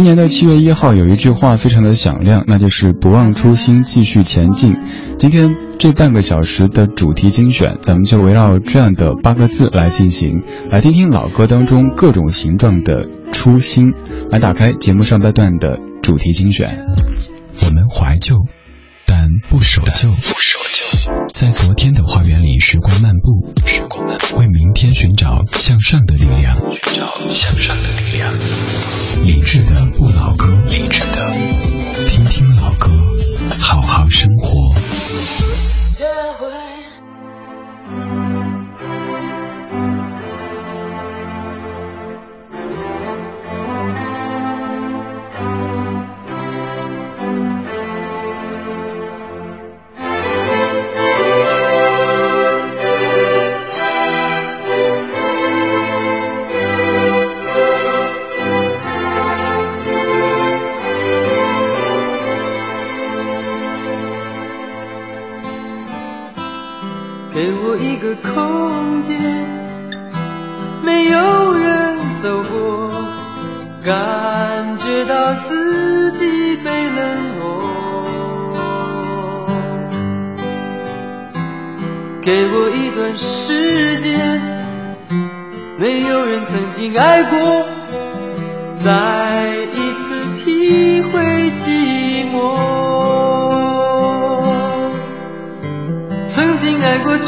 今年的七月一号有一句话非常的响亮，那就是不忘初心，继续前进。今天这半个小时的主题精选，咱们就围绕这样的八个字来进行，来听听老歌当中各种形状的初心。来打开节目上半段的主题精选。我们怀旧，但不守旧。在昨天的花园里时光漫步，为明天寻找向上的力量。寻找向上的力量。理智的不老歌，理智的听听老歌，好好生活。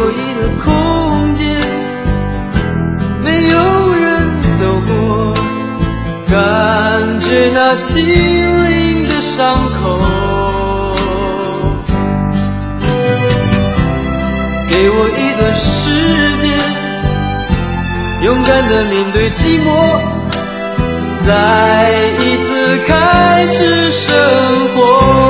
给我一个空间，没有人走过。感觉那心灵的伤口，给我一段时间，勇敢的面对寂寞，再一次开始生活。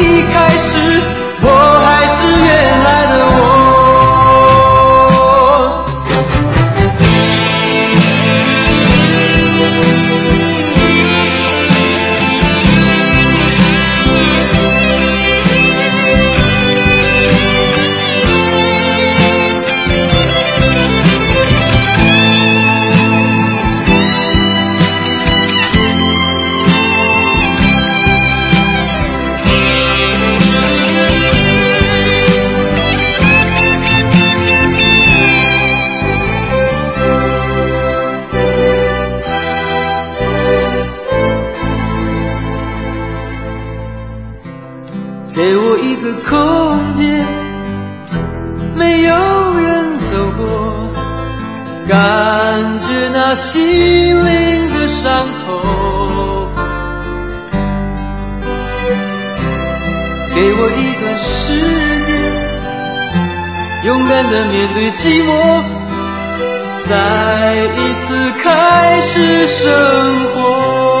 的空间没有人走过感觉那心灵的伤口给我一段时间勇敢的面对寂寞再一次开始生活。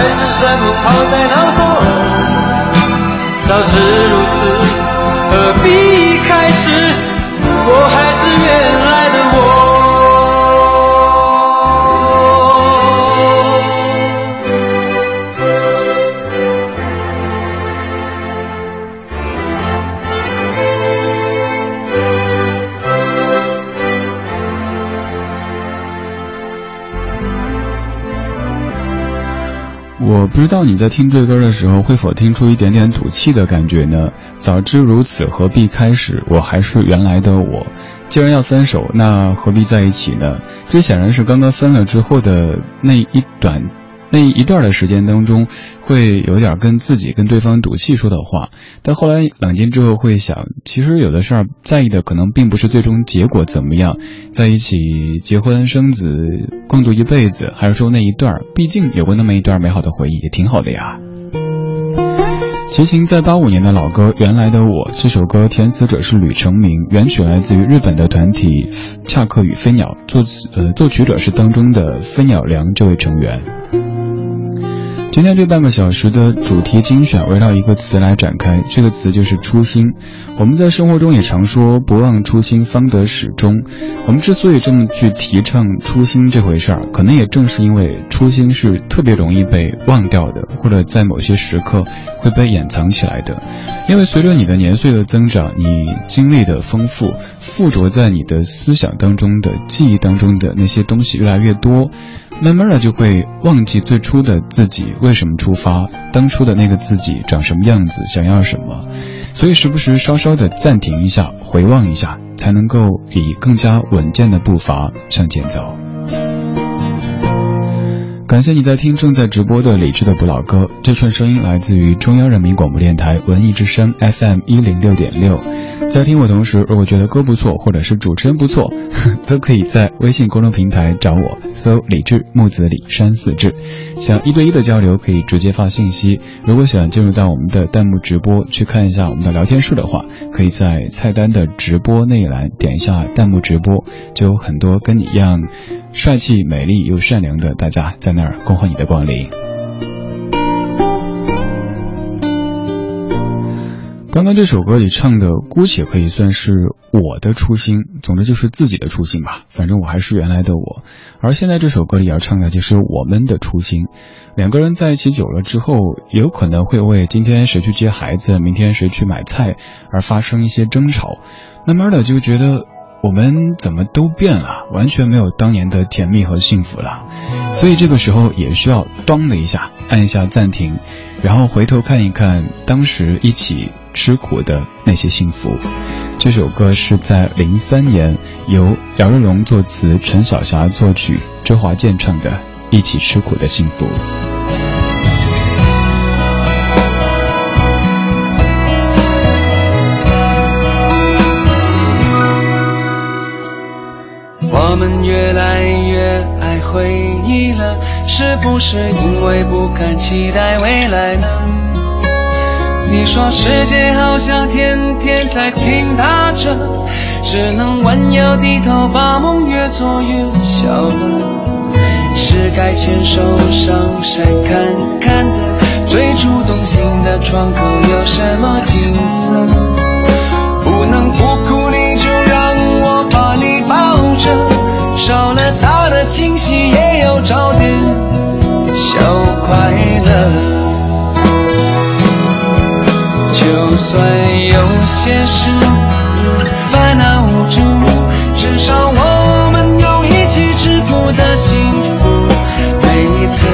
海誓山盟抛在脑后？早知如此何必开始？我还是原来我不知道你在听这歌的时候会否听出一点点赌气的感觉呢？早知如此，何必开始？我还是原来的我。既然要分手，那何必在一起呢？这显然是刚刚分了之后的那一短。那一段的时间当中，会有点跟自己跟对方赌气说的话，但后来冷静之后会想，其实有的事儿在意的可能并不是最终结果怎么样，在一起结婚生子共度一辈子，还是说那一段，毕竟有过那么一段美好的回忆，也挺好的呀。齐秦在八五年的老歌《原来的我》这首歌填词者是吕成明，原曲来自于日本的团体恰克与飞鸟，作词呃作曲者是当中的飞鸟良这位成员。今天这半个小时的主题精选围绕一个词来展开，这个词就是初心。我们在生活中也常说“不忘初心，方得始终”。我们之所以这么去提倡初心这回事儿，可能也正是因为初心是特别容易被忘掉的，或者在某些时刻会被掩藏起来的。因为随着你的年岁的增长，你经历的丰富，附着在你的思想当中的记忆当中的那些东西越来越多。慢慢的就会忘记最初的自己为什么出发，当初的那个自己长什么样子，想要什么，所以时不时稍稍的暂停一下，回望一下，才能够以更加稳健的步伐向前走。感谢你在听正在直播的李智的不老歌，这串声音来自于中央人民广播电台文艺之声 FM 一零六点六。在听我同时，如果觉得歌不错，或者是主持人不错，都可以在微信公众平台找我，搜李智木子李山四志。想一对一的交流，可以直接发信息。如果想进入到我们的弹幕直播，去看一下我们的聊天室的话，可以在菜单的直播那一栏点一下弹幕直播，就有很多跟你一样。帅气、美丽又善良的大家在那儿恭候你的光临。刚刚这首歌里唱的，姑且可以算是我的初心，总之就是自己的初心吧。反正我还是原来的我。而现在这首歌里要唱的，就是我们的初心。两个人在一起久了之后，有可能会为今天谁去接孩子、明天谁去买菜而发生一些争吵。慢慢的就觉得。我们怎么都变了，完全没有当年的甜蜜和幸福了，所以这个时候也需要咚的一下按一下暂停，然后回头看一看当时一起吃苦的那些幸福。这首歌是在零三年由姚若龙作词，陈小霞作曲，周华健唱的《一起吃苦的幸福》。是不是因为不敢期待未来呢？你说世界好像天天在倾塌着，只能弯腰低头，把梦越做越小了。是该牵手上山看看的，最初动心的窗口有什么景色？不能不哭，你就让我把你抱着。少了惊喜，也要找点小快乐。就算有些事烦恼无助，至少我们有一起吃苦的幸福。每一次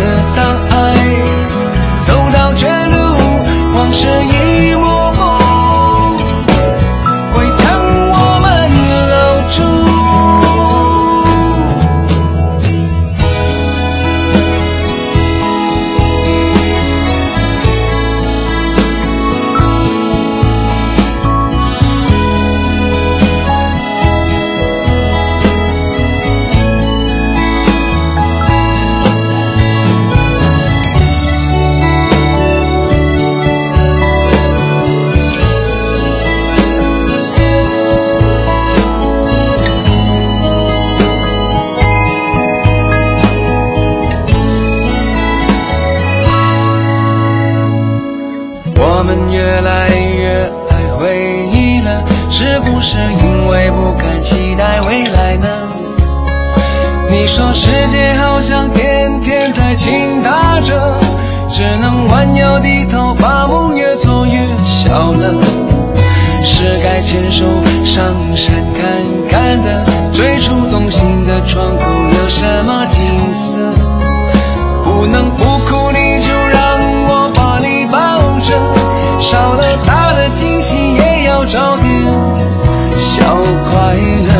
快乐。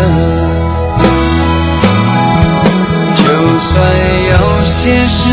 就算有些事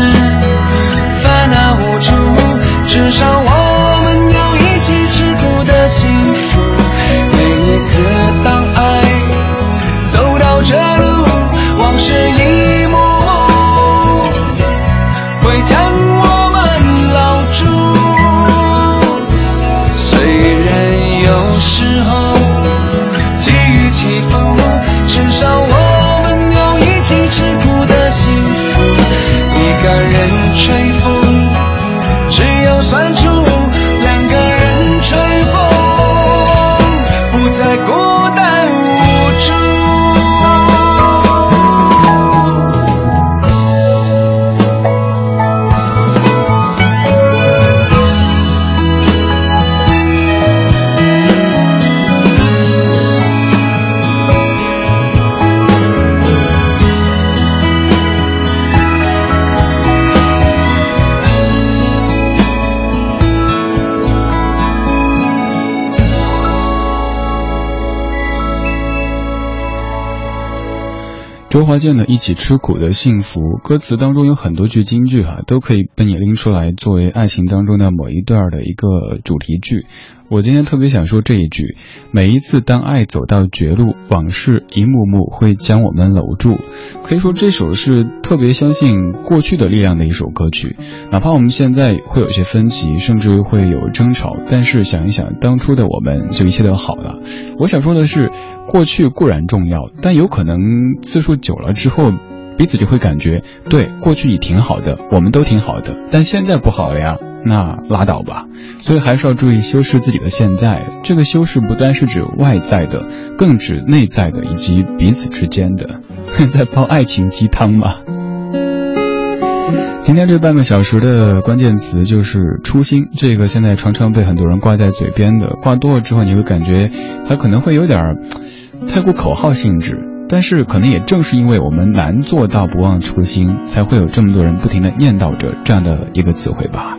周华健的《一起吃苦的幸福》歌词当中有很多句金句哈、都可以被你拎出来作为爱情当中的某一段的一个主题句。我今天特别想说这一句：每一次当爱走到绝路，往事一幕幕会将我们搂住。可以说这首是特别相信过去的力量的一首歌曲，哪怕我们现在会有些分歧，甚至会有争吵，但是想一想当初的我们，就一切都好了。我想说的是，过去固然重要，但有可能次数久了之后。彼此就会感觉，对，过去也挺好的，我们都挺好的，但现在不好了呀，那拉倒吧。所以还是要注意修饰自己的现在。这个修饰不单是指外在的，更指内在的以及彼此之间的。在煲爱情鸡汤吗？今天这半个小时的关键词就是初心，这个现在常常被很多人挂在嘴边的，挂多了之后你会感觉它可能会有点 太过口号性质。但是，可能也正是因为我们难做到不忘初心，才会有这么多人不停的念叨着这样的一个词汇吧。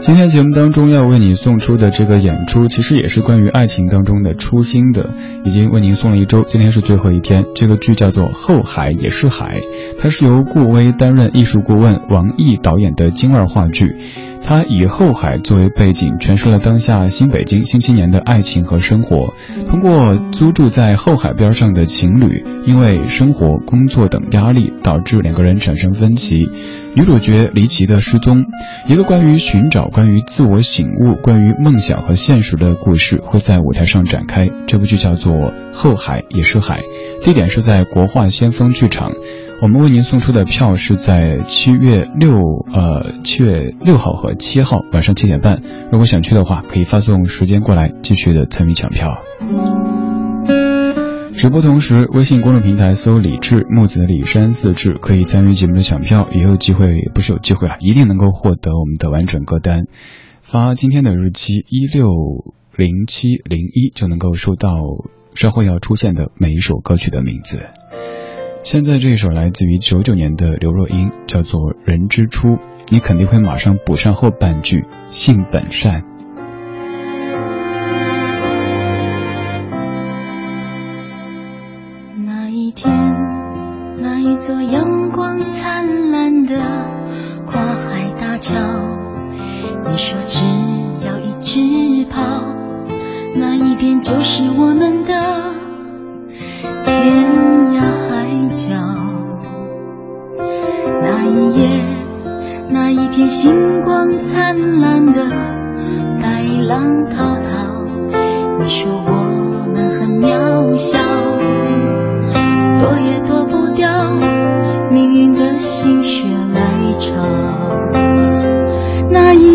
今天节目当中要为你送出的这个演出，其实也是关于爱情当中的初心的，已经为您送了一周，今天是最后一天。这个剧叫做《后海也是海》，它是由顾威担任艺术顾问，王毅导演的京二话剧。他以后海作为背景，诠释了当下新北京新青年的爱情和生活。通过租住在后海边上的情侣，因为生活、工作等压力，导致两个人产生分歧。女主角离奇的失踪，一个关于寻找、关于自我醒悟、关于梦想和现实的故事会在舞台上展开。这部剧叫做《后海也是海》，地点是在国画先锋剧场。我们为您送出的票是在七月六呃七月六号和七号晚上七点半。如果想去的话，可以发送时间过来，继续的参与抢票。直播同时，微信公众平台搜“李志木子李山四志”，可以参与节目的抢票，也有机会，不是有机会了，一定能够获得我们的完整歌单。发今天的日期一六零七零一，就能够收到稍后要出现的每一首歌曲的名字。现在这一首来自于九九年的刘若英，叫做《人之初》，你肯定会马上补上后半句“性本善”。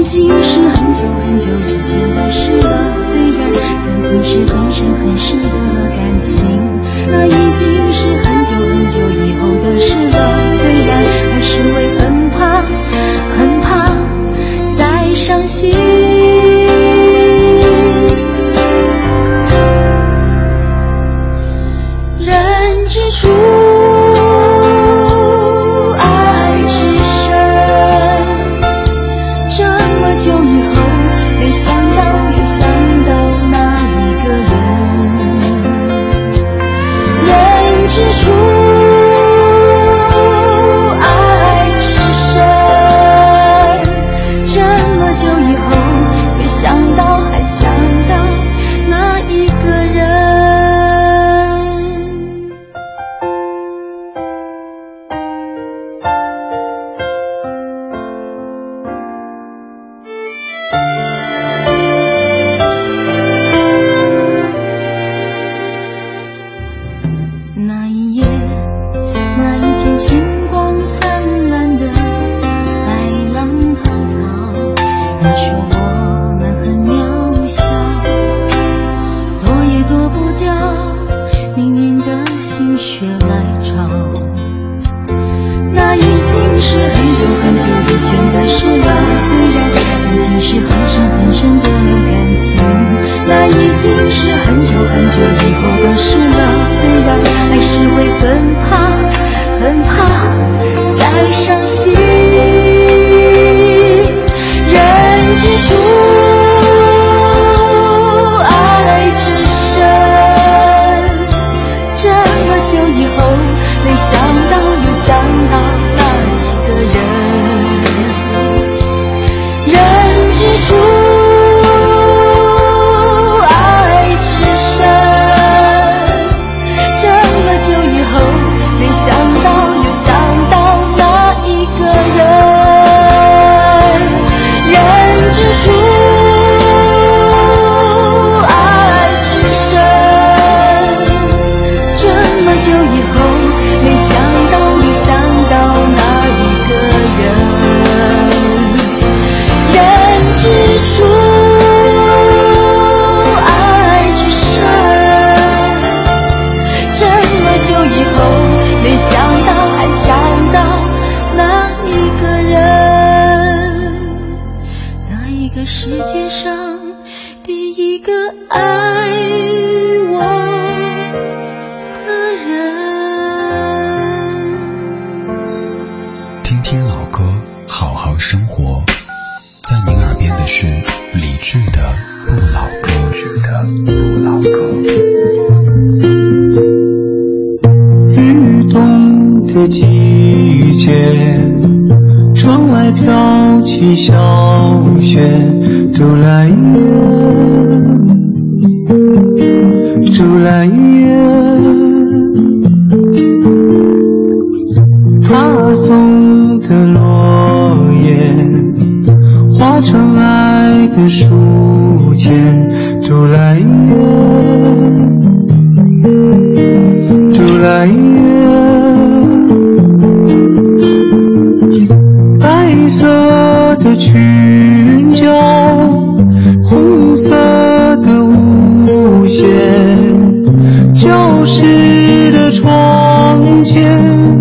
已经是很久很久以前的事了，虽然曾经是很深很深的感情，那已经是很久很久以后的事了，已经是很久很久以后的事了，虽然还是会分别。是李志的《不老歌》。冬的季节，窗外飘起小雪，竹篮耶，竹篮耶。的书签哆来音乐读来音乐白色的裙角红色的舞鞋教室的窗前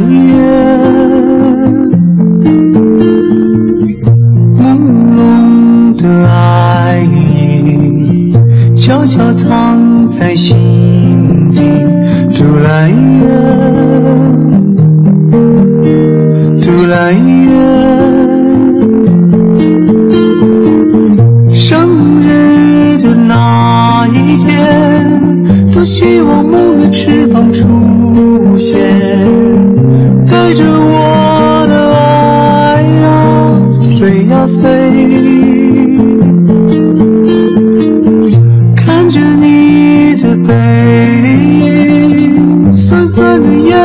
You.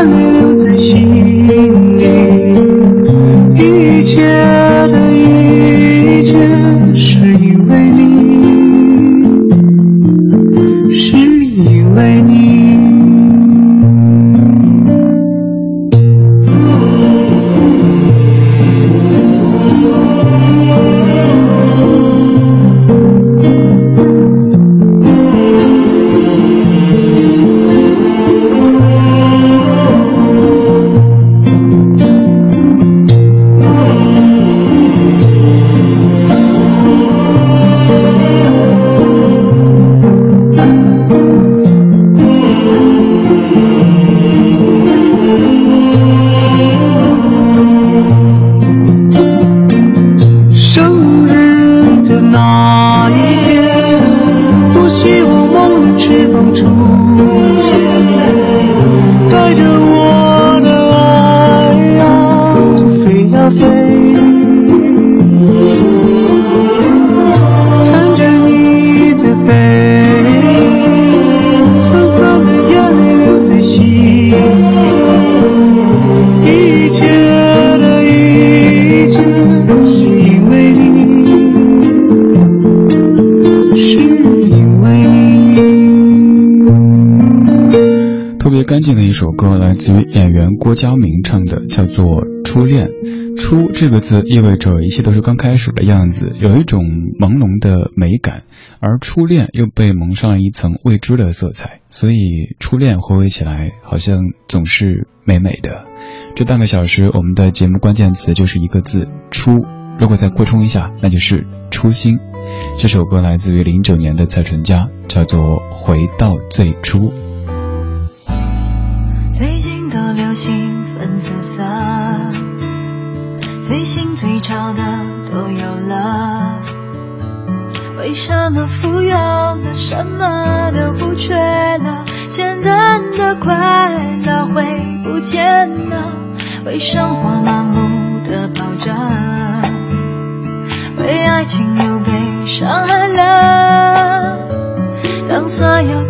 留在心里。干净的一首歌来自于演员郭佳明唱的，叫做《初恋》。初这个字意味着一切都是刚开始的样子，有一种朦胧的美感，而初恋又被蒙上了一层未知的色彩，所以初恋回味起来好像总是美美的。这半个小时，我们的节目关键词就是一个字“初”。如果再扩充一下，那就是初心。这首歌来自于零九年的蔡淳佳，叫做《回到最初》。最近都流行粉紫色，最新最潮的都有了。为什么富有了，什么都不缺了？简单的快乐会不见了？为生活盲目的跑着，为爱情又被伤害了。当所有